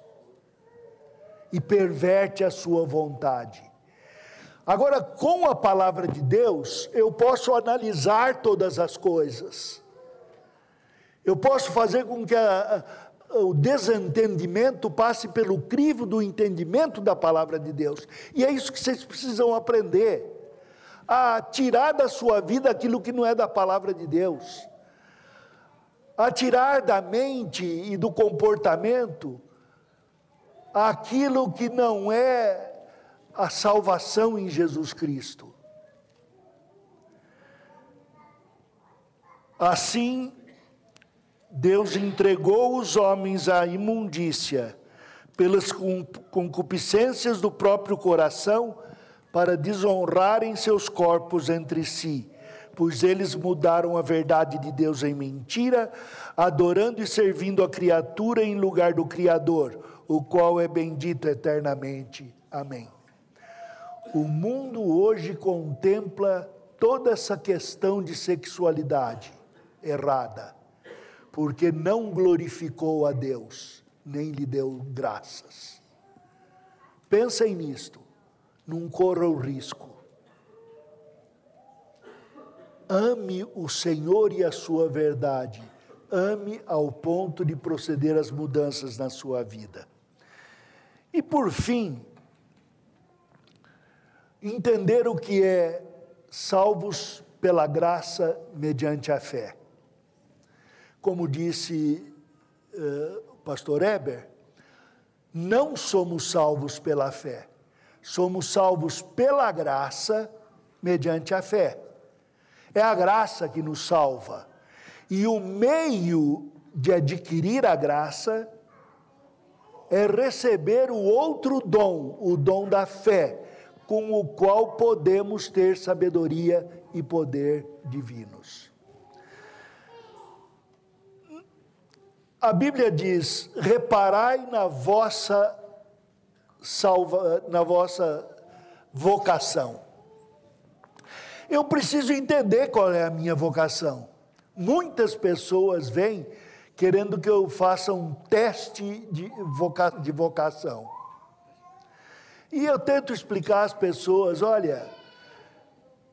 e perverte a sua vontade. Agora, com a palavra de Deus, eu posso analisar todas as coisas. Eu posso fazer com que a, a, o desentendimento passe pelo crivo do entendimento da palavra de Deus. E é isso que vocês precisam aprender. A tirar da sua vida aquilo que não é da palavra de Deus. A tirar da mente e do comportamento aquilo que não é a salvação em Jesus Cristo. Assim, Deus entregou os homens à imundícia pelas concupiscências do próprio coração para desonrarem seus corpos entre si, pois eles mudaram a verdade de Deus em mentira, adorando e servindo a criatura em lugar do Criador, o qual é bendito eternamente. Amém. O mundo hoje contempla toda essa questão de sexualidade errada, porque não glorificou a Deus, nem lhe deu graças. Pensem nisto, não corra o risco. Ame o Senhor e a sua verdade. Ame ao ponto de proceder às mudanças na sua vida. E por fim, entender o que é salvos pela graça mediante a fé. Como disse uh, o pastor Eber, não somos salvos pela fé, somos salvos pela graça mediante a fé. É a graça que nos salva. E o meio de adquirir a graça é receber o outro dom, o dom da fé, com o qual podemos ter sabedoria e poder divinos. A Bíblia diz: reparai na vossa salva, na vossa vocação. Eu preciso entender qual é a minha vocação. Muitas pessoas vêm querendo que eu faça um teste de, voca, de vocação. E eu tento explicar às pessoas: olha,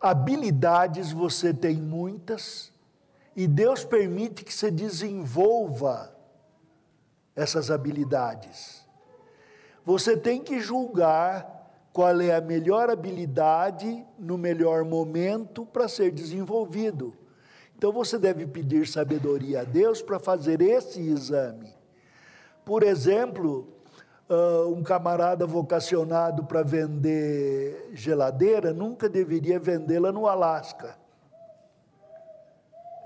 habilidades você tem muitas, e Deus permite que você desenvolva essas habilidades. Você tem que julgar qual é a melhor habilidade no melhor momento para ser desenvolvido. Então você deve pedir sabedoria a Deus para fazer esse exame. Por exemplo, uh, um camarada vocacionado para vender geladeira nunca deveria vendê-la no Alasca.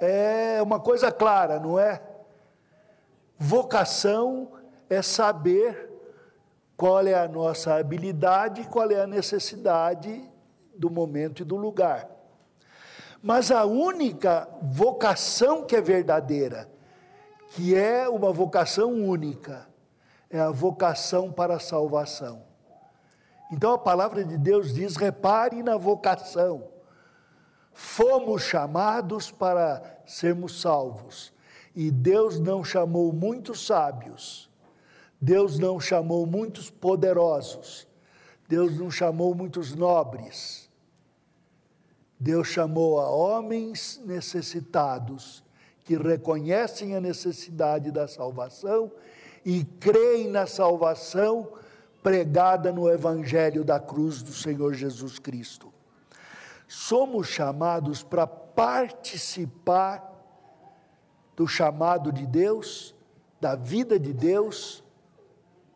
É uma coisa clara, não é? Vocação é saber qual é a nossa habilidade, qual é a necessidade do momento e do lugar. Mas a única vocação que é verdadeira, que é uma vocação única, é a vocação para a salvação. Então a palavra de Deus diz: repare na vocação. Fomos chamados para sermos salvos. E Deus não chamou muitos sábios, Deus não chamou muitos poderosos, Deus não chamou muitos nobres. Deus chamou a homens necessitados que reconhecem a necessidade da salvação e creem na salvação pregada no Evangelho da cruz do Senhor Jesus Cristo. Somos chamados para participar do chamado de Deus, da vida de Deus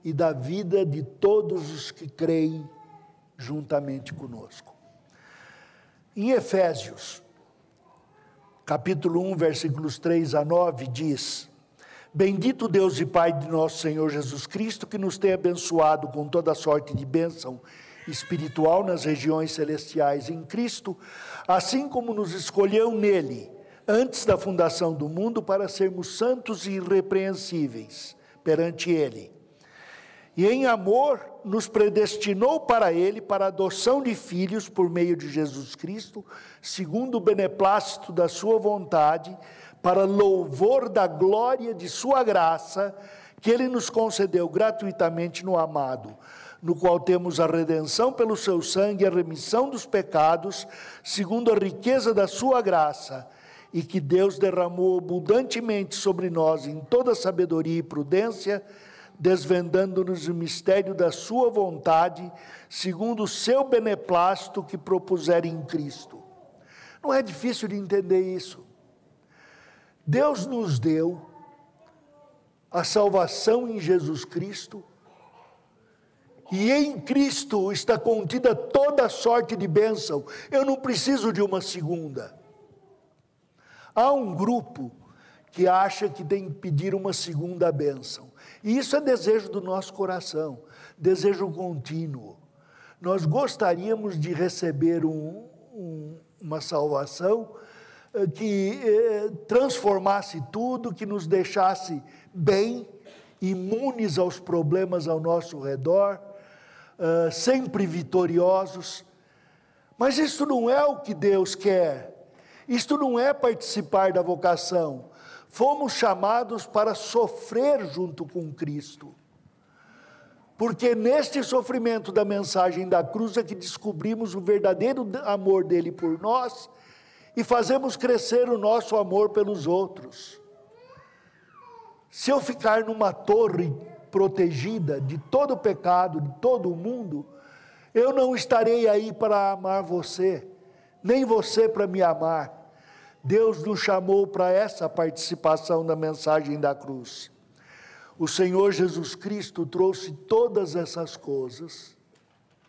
e da vida de todos os que creem juntamente conosco. Em Efésios, capítulo 1, versículos 3 a 9, diz: Bendito Deus e Pai de nosso Senhor Jesus Cristo, que nos tem abençoado com toda sorte de bênção espiritual nas regiões celestiais em Cristo, assim como nos escolheu nele, antes da fundação do mundo, para sermos santos e irrepreensíveis perante ele. E em amor nos predestinou para Ele, para a adoção de filhos por meio de Jesus Cristo, segundo o beneplácito da Sua vontade, para louvor da glória de Sua graça, que Ele nos concedeu gratuitamente no amado, no qual temos a redenção pelo Seu sangue, a remissão dos pecados, segundo a riqueza da Sua graça, e que Deus derramou abundantemente sobre nós em toda sabedoria e prudência, desvendando-nos o mistério da Sua vontade, segundo o seu beneplácito que propuser em Cristo. Não é difícil de entender isso. Deus nos deu a salvação em Jesus Cristo, e em Cristo está contida toda sorte de bênção. Eu não preciso de uma segunda. Há um grupo que acha que tem que pedir uma segunda bênção. E isso é desejo do nosso coração, desejo contínuo. Nós gostaríamos de receber um, um, uma salvação que eh, transformasse tudo, que nos deixasse bem, imunes aos problemas ao nosso redor, eh, sempre vitoriosos. Mas isso não é o que Deus quer. Isto não é participar da vocação fomos chamados para sofrer junto com Cristo. Porque neste sofrimento da mensagem da cruz é que descobrimos o verdadeiro amor dele por nós e fazemos crescer o nosso amor pelos outros. Se eu ficar numa torre protegida de todo o pecado, de todo o mundo, eu não estarei aí para amar você, nem você para me amar. Deus nos chamou para essa participação da mensagem da cruz. O Senhor Jesus Cristo trouxe todas essas coisas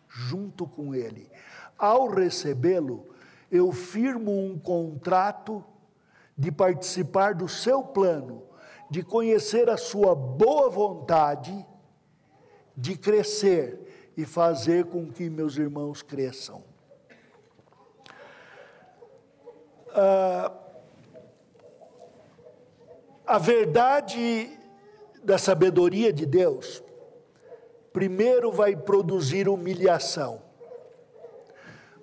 junto com Ele. Ao recebê-lo, eu firmo um contrato de participar do seu plano, de conhecer a sua boa vontade, de crescer e fazer com que meus irmãos cresçam. Ah, a verdade da sabedoria de Deus, primeiro vai produzir humilhação.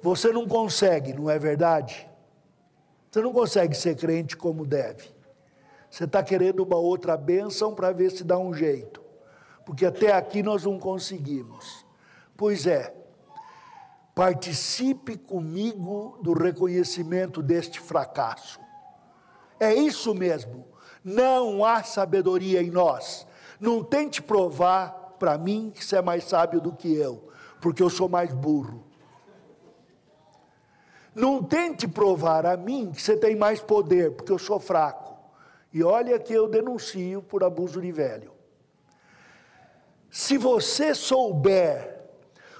Você não consegue, não é verdade? Você não consegue ser crente como deve. Você está querendo uma outra bênção para ver se dá um jeito. Porque até aqui nós não conseguimos. Pois é, Participe comigo do reconhecimento deste fracasso. É isso mesmo. Não há sabedoria em nós. Não tente provar para mim que você é mais sábio do que eu, porque eu sou mais burro. Não tente provar a mim que você tem mais poder, porque eu sou fraco. E olha que eu denuncio por abuso de velho. Se você souber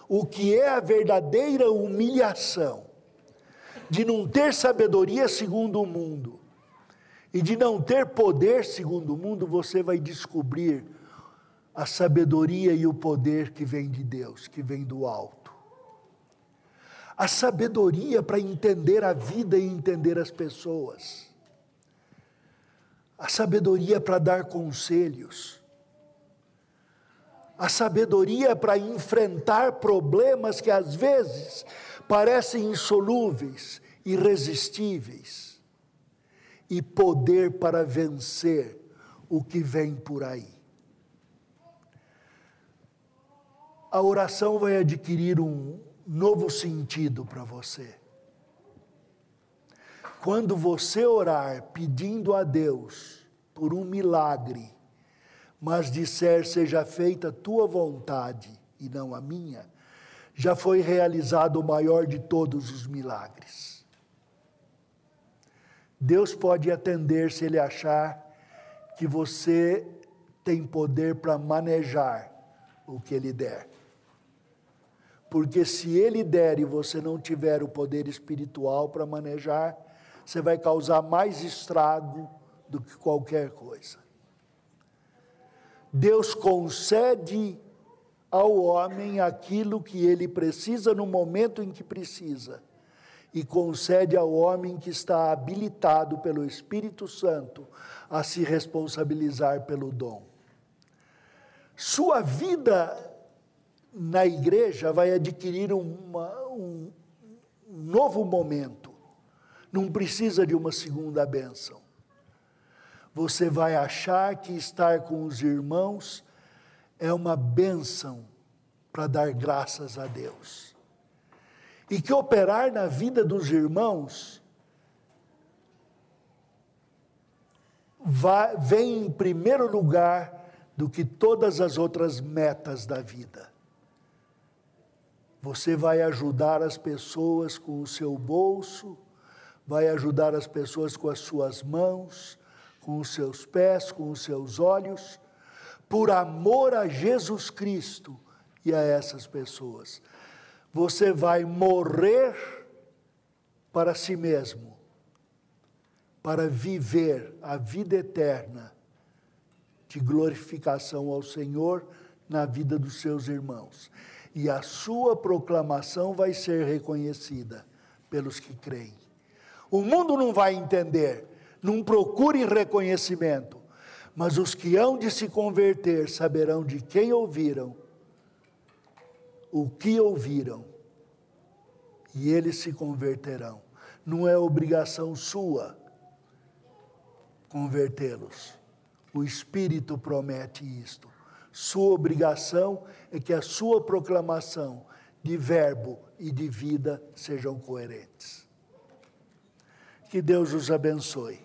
o que é a verdadeira humilhação de não ter sabedoria segundo o mundo e de não ter poder segundo o mundo, você vai descobrir a sabedoria e o poder que vem de Deus, que vem do alto. A sabedoria para entender a vida e entender as pessoas. a sabedoria para dar conselhos, a sabedoria para enfrentar problemas que às vezes parecem insolúveis, irresistíveis, e poder para vencer o que vem por aí. A oração vai adquirir um novo sentido para você. Quando você orar pedindo a Deus por um milagre, mas disser seja feita a tua vontade e não a minha, já foi realizado o maior de todos os milagres. Deus pode atender se ele achar que você tem poder para manejar o que ele der. Porque se ele der e você não tiver o poder espiritual para manejar, você vai causar mais estrago do que qualquer coisa. Deus concede ao homem aquilo que ele precisa no momento em que precisa, e concede ao homem que está habilitado pelo Espírito Santo a se responsabilizar pelo dom. Sua vida na igreja vai adquirir uma, um novo momento, não precisa de uma segunda bênção. Você vai achar que estar com os irmãos é uma bênção para dar graças a Deus. E que operar na vida dos irmãos vai, vem em primeiro lugar do que todas as outras metas da vida. Você vai ajudar as pessoas com o seu bolso, vai ajudar as pessoas com as suas mãos, com os seus pés, com os seus olhos, por amor a Jesus Cristo e a essas pessoas. Você vai morrer para si mesmo, para viver a vida eterna de glorificação ao Senhor na vida dos seus irmãos. E a sua proclamação vai ser reconhecida pelos que creem. O mundo não vai entender, não procure reconhecimento, mas os que hão de se converter saberão de quem ouviram, o que ouviram, e eles se converterão. Não é obrigação sua convertê-los. O Espírito promete isto. Sua obrigação é que a sua proclamação de verbo e de vida sejam coerentes. Que Deus os abençoe.